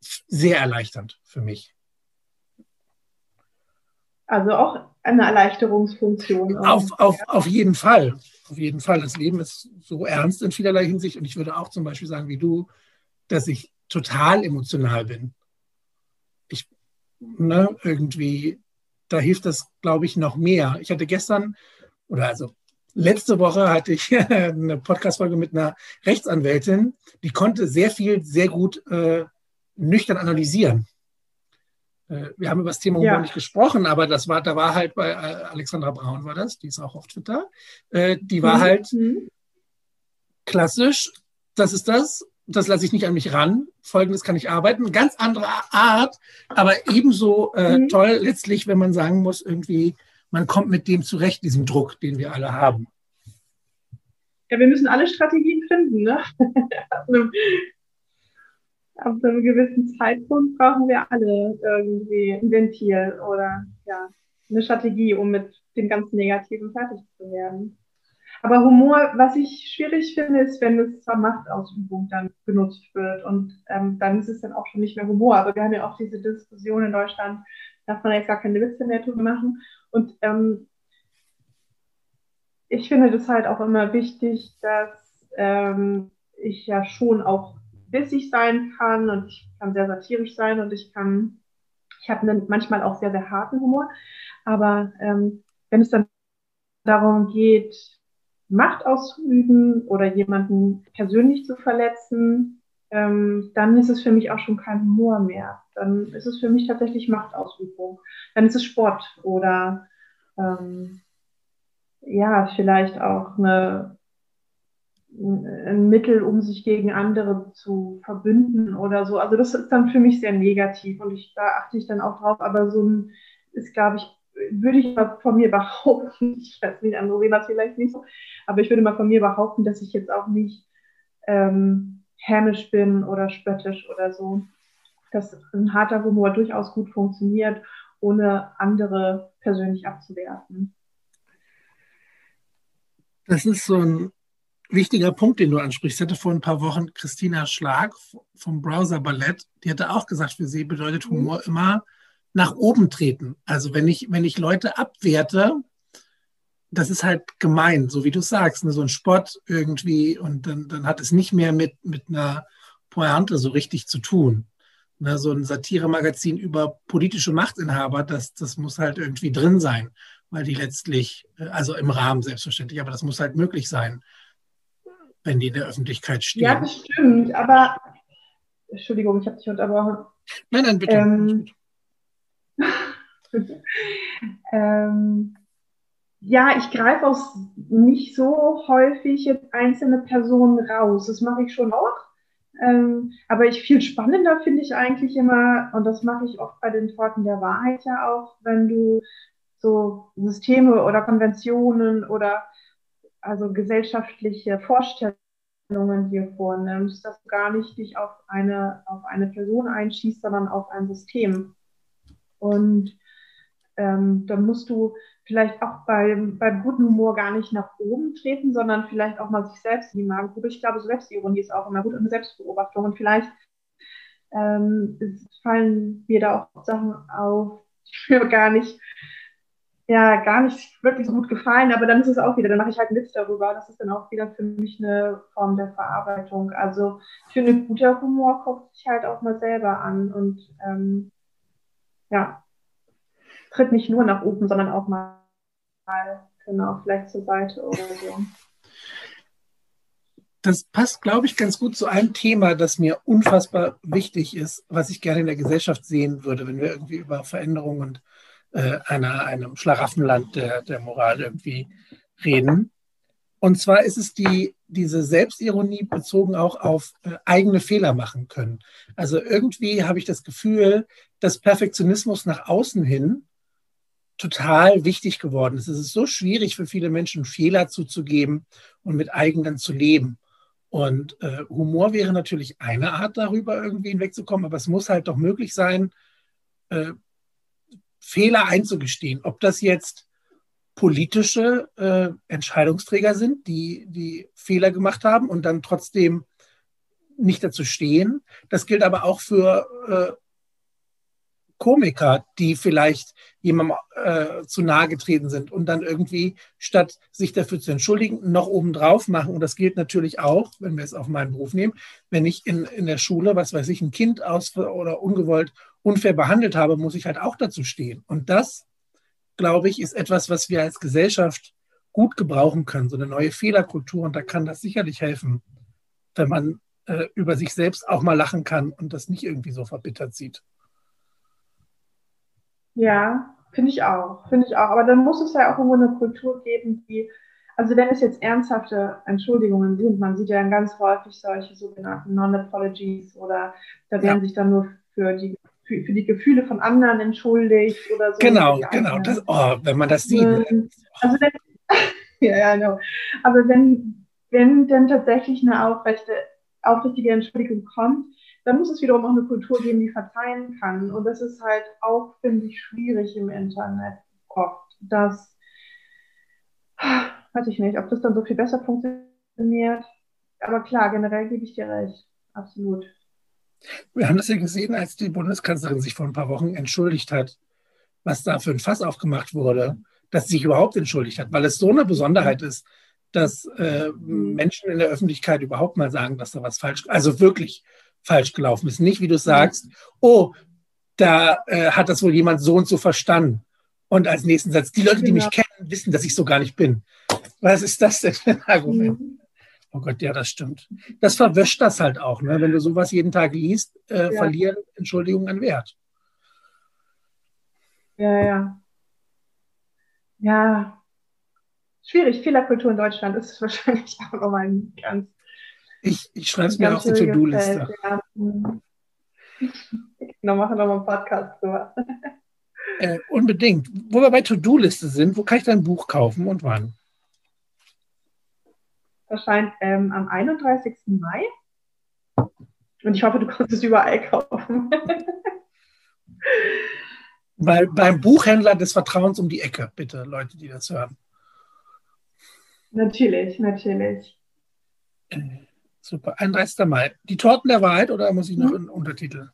sehr erleichternd für mich. Also auch eine Erleichterungsfunktion. Auf, auf, auf jeden Fall. Auf jeden Fall. Das Leben ist so ernst in vielerlei Hinsicht. Und ich würde auch zum Beispiel sagen, wie du, dass ich total emotional bin. Ich, ne, irgendwie, da hilft das, glaube ich, noch mehr. Ich hatte gestern, oder also letzte Woche hatte ich eine Podcast-Folge mit einer Rechtsanwältin, die konnte sehr viel, sehr gut äh, nüchtern analysieren. Äh, wir haben über das Thema Humor ja. nicht gesprochen, aber das war, da war halt bei äh, Alexandra Braun war das, die ist auch auf Twitter. Äh, die war mhm. halt mhm. klassisch, das ist das, das lasse ich nicht an mich ran. Folgendes kann ich arbeiten. Ganz andere Art, aber ebenso äh, mhm. toll letztlich, wenn man sagen muss, irgendwie, man kommt mit dem zurecht, diesem Druck, den wir alle haben. Ja, wir müssen alle Strategien finden. Ne? ab einem gewissen Zeitpunkt brauchen wir alle irgendwie ein Ventil oder ja, eine Strategie, um mit dem ganzen Negativen fertig zu werden. Aber Humor, was ich schwierig finde, ist, wenn es zur Machtausübung dann benutzt wird. Und ähm, dann ist es dann auch schon nicht mehr Humor. Aber wir haben ja auch diese Diskussion in Deutschland, darf man jetzt gar keine Witze mehr tun machen. Und ähm, ich finde das halt auch immer wichtig, dass ähm, ich ja schon auch bissig sein kann und ich kann sehr satirisch sein und ich kann, ich habe manchmal auch sehr, sehr harten Humor. Aber ähm, wenn es dann darum geht, Macht auszuüben oder jemanden persönlich zu verletzen, ähm, dann ist es für mich auch schon kein Humor mehr. Dann ist es für mich tatsächlich Machtausübung. Dann ist es Sport oder ähm, ja, vielleicht auch eine, ein Mittel, um sich gegen andere zu verbünden oder so. Also das ist dann für mich sehr negativ und ich, da achte ich dann auch drauf. Aber so ein ist, glaube ich, würde ich mal von mir behaupten, ich weiß nicht, andere sehen das vielleicht nicht so, aber ich würde mal von mir behaupten, dass ich jetzt auch nicht ähm, hämisch bin oder spöttisch oder so. Dass ein harter Humor durchaus gut funktioniert, ohne andere persönlich abzuwerten. Das ist so ein wichtiger Punkt, den du ansprichst. Ich hatte vor ein paar Wochen Christina Schlag vom Browser Ballett, die hatte auch gesagt, für sie bedeutet mhm. Humor immer nach oben treten. Also wenn ich, wenn ich Leute abwerte, das ist halt gemein, so wie du sagst, ne? so ein Spott irgendwie und dann, dann hat es nicht mehr mit, mit einer Pointe so richtig zu tun. Ne? So ein Satire-Magazin über politische Machtinhaber, das, das muss halt irgendwie drin sein, weil die letztlich, äh, also im Rahmen selbstverständlich, aber das muss halt möglich sein, wenn die in der Öffentlichkeit stehen. Ja, das stimmt, aber Entschuldigung, ich habe dich unterbrochen. Nein, nein, bitte. Ähm, ähm, ja, ich greife auch nicht so häufig jetzt einzelne Personen raus. Das mache ich schon auch. Ähm, aber ich viel spannender finde ich eigentlich immer, und das mache ich oft bei den Torten der Wahrheit ja auch, wenn du so Systeme oder Konventionen oder also gesellschaftliche Vorstellungen hier vornimmst, dass du gar nicht dich auf eine, auf eine Person einschießt, sondern auf ein System. Und ähm, dann musst du vielleicht auch beim, beim guten Humor gar nicht nach oben treten, sondern vielleicht auch mal sich selbst in die Magengrube. Ich glaube, Selbstironie ist auch immer gut und eine Selbstbeobachtung. Und vielleicht ähm, fallen mir da auch Sachen auf, die mir gar nicht, ja, gar nicht wirklich so gut gefallen, aber dann ist es auch wieder, dann mache ich halt Witz darüber. Das ist dann auch wieder für mich eine Form der Verarbeitung. Also ich finde, guter Humor guckt sich halt auch mal selber an und ähm, ja, tritt nicht nur nach oben, sondern auch mal, genau, vielleicht zur Seite oder so. Das passt, glaube ich, ganz gut zu einem Thema, das mir unfassbar wichtig ist, was ich gerne in der Gesellschaft sehen würde, wenn wir irgendwie über Veränderung und äh, einer, einem Schlaraffenland der, der Moral irgendwie reden. Und zwar ist es die, diese Selbstironie bezogen auch auf äh, eigene Fehler machen können. Also irgendwie habe ich das Gefühl, dass Perfektionismus nach außen hin total wichtig geworden ist. Es ist so schwierig für viele Menschen, Fehler zuzugeben und mit eigenen zu leben. Und äh, Humor wäre natürlich eine Art, darüber irgendwie hinwegzukommen, aber es muss halt doch möglich sein, äh, Fehler einzugestehen. Ob das jetzt politische äh, Entscheidungsträger sind, die, die Fehler gemacht haben und dann trotzdem nicht dazu stehen. Das gilt aber auch für äh, Komiker, die vielleicht jemandem äh, zu nahe getreten sind und dann irgendwie, statt sich dafür zu entschuldigen, noch obendrauf machen. Und das gilt natürlich auch, wenn wir es auf meinen Beruf nehmen, wenn ich in, in der Schule, was weiß ich, ein Kind aus oder ungewollt unfair behandelt habe, muss ich halt auch dazu stehen. Und das, glaube ich, ist etwas, was wir als Gesellschaft gut gebrauchen können, so eine neue Fehlerkultur. Und da kann das sicherlich helfen, wenn man äh, über sich selbst auch mal lachen kann und das nicht irgendwie so verbittert sieht. Ja, finde ich auch. Finde ich auch. Aber dann muss es ja auch irgendwo eine Kultur geben, die, also wenn es jetzt ernsthafte Entschuldigungen sind, man sieht ja dann ganz häufig solche sogenannten Non-Apologies oder da werden ja. sich dann nur für die für, für, die Gefühle von anderen entschuldigt oder so. Genau, genau. Das, oh, wenn man das sieht. Ähm, also wenn, ja, ja, genau. Aber wenn, wenn dann tatsächlich eine aufrechte, aufrichtige Entschuldigung kommt, dann muss es wiederum auch eine Kultur geben, die verzeihen kann. Und das ist halt auch, finde ich, schwierig im Internet oft, dass weiß ich nicht, ob das dann so viel besser funktioniert. Aber klar, generell gebe ich dir recht. Absolut. Wir haben das ja gesehen, als die Bundeskanzlerin sich vor ein paar Wochen entschuldigt hat, was da für ein Fass aufgemacht wurde, dass sie sich überhaupt entschuldigt hat, weil es so eine Besonderheit ist, dass äh, Menschen in der Öffentlichkeit überhaupt mal sagen, dass da was falsch, also wirklich falsch gelaufen ist. Nicht, wie du sagst, oh, da äh, hat das wohl jemand so und so verstanden. Und als nächsten Satz, die Leute, die mich genau. kennen, wissen, dass ich so gar nicht bin. Was ist das denn für ein Argument? Oh Gott, ja, das stimmt. Das verwäscht das halt auch. Ne? Wenn du sowas jeden Tag liest, äh, ja. verlieren Entschuldigungen an Wert. Ja, ja. Ja. Schwierig. Fehlerkultur in Deutschland ist wahrscheinlich auch nochmal ein ganz. Ich, ich schreibe es mir auf die To-Do-Liste. Ja. Genau, machen wir nochmal einen Podcast drüber. Äh, unbedingt. Wo wir bei To-Do-Liste sind, wo kann ich dein Buch kaufen und wann? Erscheint ähm, am 31. Mai. Und ich hoffe, du kannst es überall kaufen. Bei, beim Buchhändler des Vertrauens um die Ecke, bitte, Leute, die das hören. Natürlich, natürlich. Äh, super, 31. Mai. Die Torten der Wahrheit oder muss ich noch hm. einen Untertitel?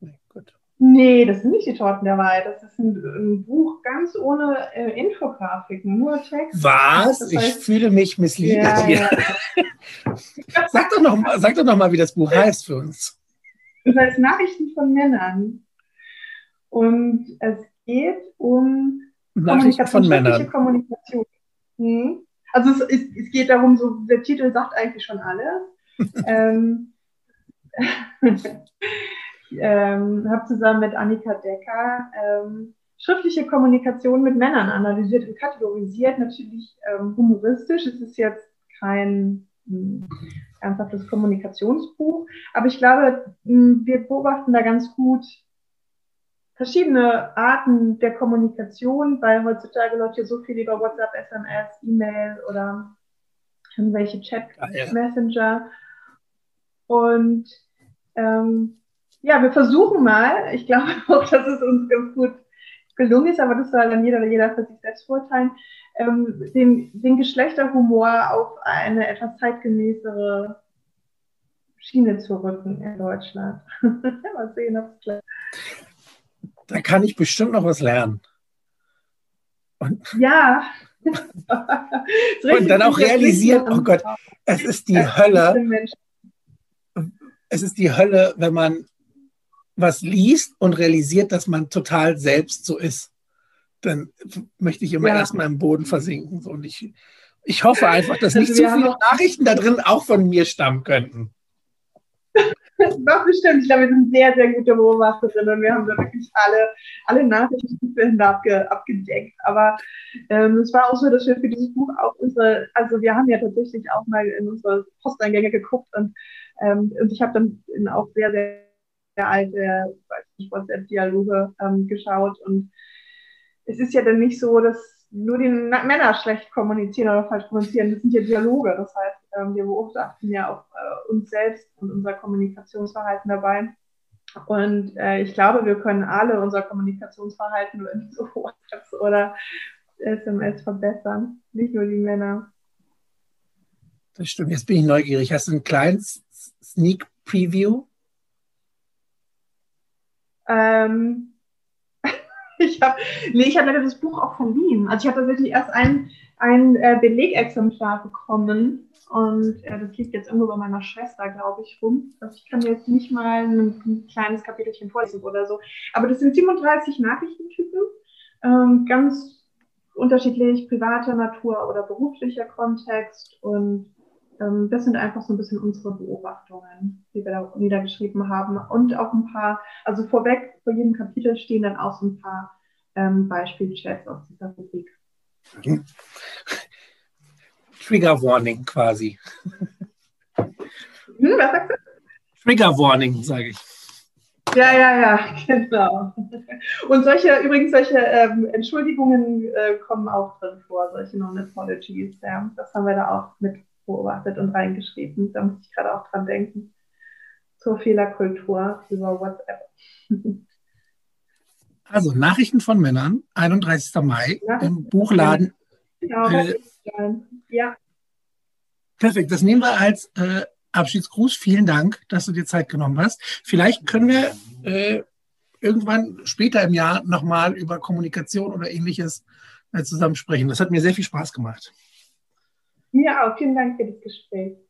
Nee, gut. Nee, das sind nicht die Torten der Wahrheit. Das ist ein, ein Buch ganz ohne äh, Infografiken, nur Text. Was? Das heißt, ich fühle mich missliebert ja, hier. Ja. sag, doch noch, sag doch noch mal, wie das Buch heißt für uns. Das heißt Nachrichten von Männern. Und es geht um Nachrichten von Männern. Kommunikation. Hm? Also es, es, es, geht darum, so der Titel sagt eigentlich schon alles. ähm, ähm, habe zusammen mit Annika Decker ähm, schriftliche Kommunikation mit Männern analysiert und kategorisiert, natürlich ähm, humoristisch. Es ist jetzt kein hm, ernsthaftes Kommunikationsbuch, aber ich glaube, hm, wir beobachten da ganz gut verschiedene Arten der Kommunikation, weil heutzutage läuft ja so viel über WhatsApp, SMS, E-Mail oder irgendwelche Chat-Messenger. Und ähm, ja, wir versuchen mal. Ich glaube auch, dass es uns ganz gut gelungen ist, aber das soll dann jeder, jeder für sich selbst verurteilen, ähm, den, den Geschlechterhumor auf eine etwas zeitgemäßere Schiene zu rücken in Deutschland. mal sehen, ob es klappt. Da kann ich bestimmt noch was lernen. Und ja. und dann auch realisieren, oh Gott, es ist die Hölle. Es ist die Hölle, wenn man was liest und realisiert, dass man total selbst so ist, dann möchte ich immer ja. erstmal im Boden versinken. Und ich, ich hoffe einfach, dass nicht also zu viele Nachrichten da drin auch von mir stammen könnten. Doch, bestimmt. Ich glaube, wir sind sehr, sehr gute Beobachterinnen und wir haben da wirklich alle, alle Nachrichten abge, abgedeckt. Aber ähm, es war auch so, dass wir für dieses Buch auch unsere, also wir haben ja tatsächlich auch mal in unsere Posteingänge geguckt und, ähm, und ich habe dann auch sehr, sehr alte WhatsApp-Dialoge ähm, geschaut. Und es ist ja dann nicht so, dass nur die Männer schlecht kommunizieren oder falsch kommunizieren. Das sind ja Dialoge. Das heißt, ähm, wir beobachten ja auch äh, uns selbst und unser Kommunikationsverhalten dabei. Und äh, ich glaube, wir können alle unser Kommunikationsverhalten so WhatsApp oder SMS verbessern, nicht nur die Männer. Das stimmt. Jetzt bin ich neugierig. Hast du einen kleinen Sneak Preview? Ähm, ich habe nee, hab leider das Buch auch verliehen. Also ich habe tatsächlich erst ein, ein äh, Belegexemplar bekommen und äh, das liegt jetzt irgendwo bei meiner Schwester, glaube ich, rum. Also ich kann jetzt nicht mal ein, ein, kleines Kapitelchen vorlesen oder so. Aber das sind 37 Nachrichtentypen, ähm, ganz unterschiedlich privater Natur oder beruflicher Kontext und ähm, das sind einfach so ein bisschen unsere Beobachtungen, die wir da niedergeschrieben haben. Und auch ein paar, also vorweg, vor jedem Kapitel stehen dann auch so ein paar ähm, Beispielchats aus dieser Rubrik. Mhm. Trigger Warning quasi. Hm, was sagst du? Trigger Warning, sage ich. Ja, ja, ja, genau. Und solche, übrigens, solche ähm, Entschuldigungen äh, kommen auch drin vor, solche Non-Apologies. Ja. Das haben wir da auch mit beobachtet und reingeschrieben. Da muss ich gerade auch dran denken. Zur Fehlerkultur über WhatsApp. Also Nachrichten von Männern, 31. Mai ja. im Buchladen. Genau. Äh, Ja. Perfekt, das nehmen wir als äh, Abschiedsgruß. Vielen Dank, dass du dir Zeit genommen hast. Vielleicht können wir äh, irgendwann später im Jahr nochmal über Kommunikation oder ähnliches äh, zusammen sprechen. Das hat mir sehr viel Spaß gemacht. Mir auch. Vielen Dank für das Gespräch.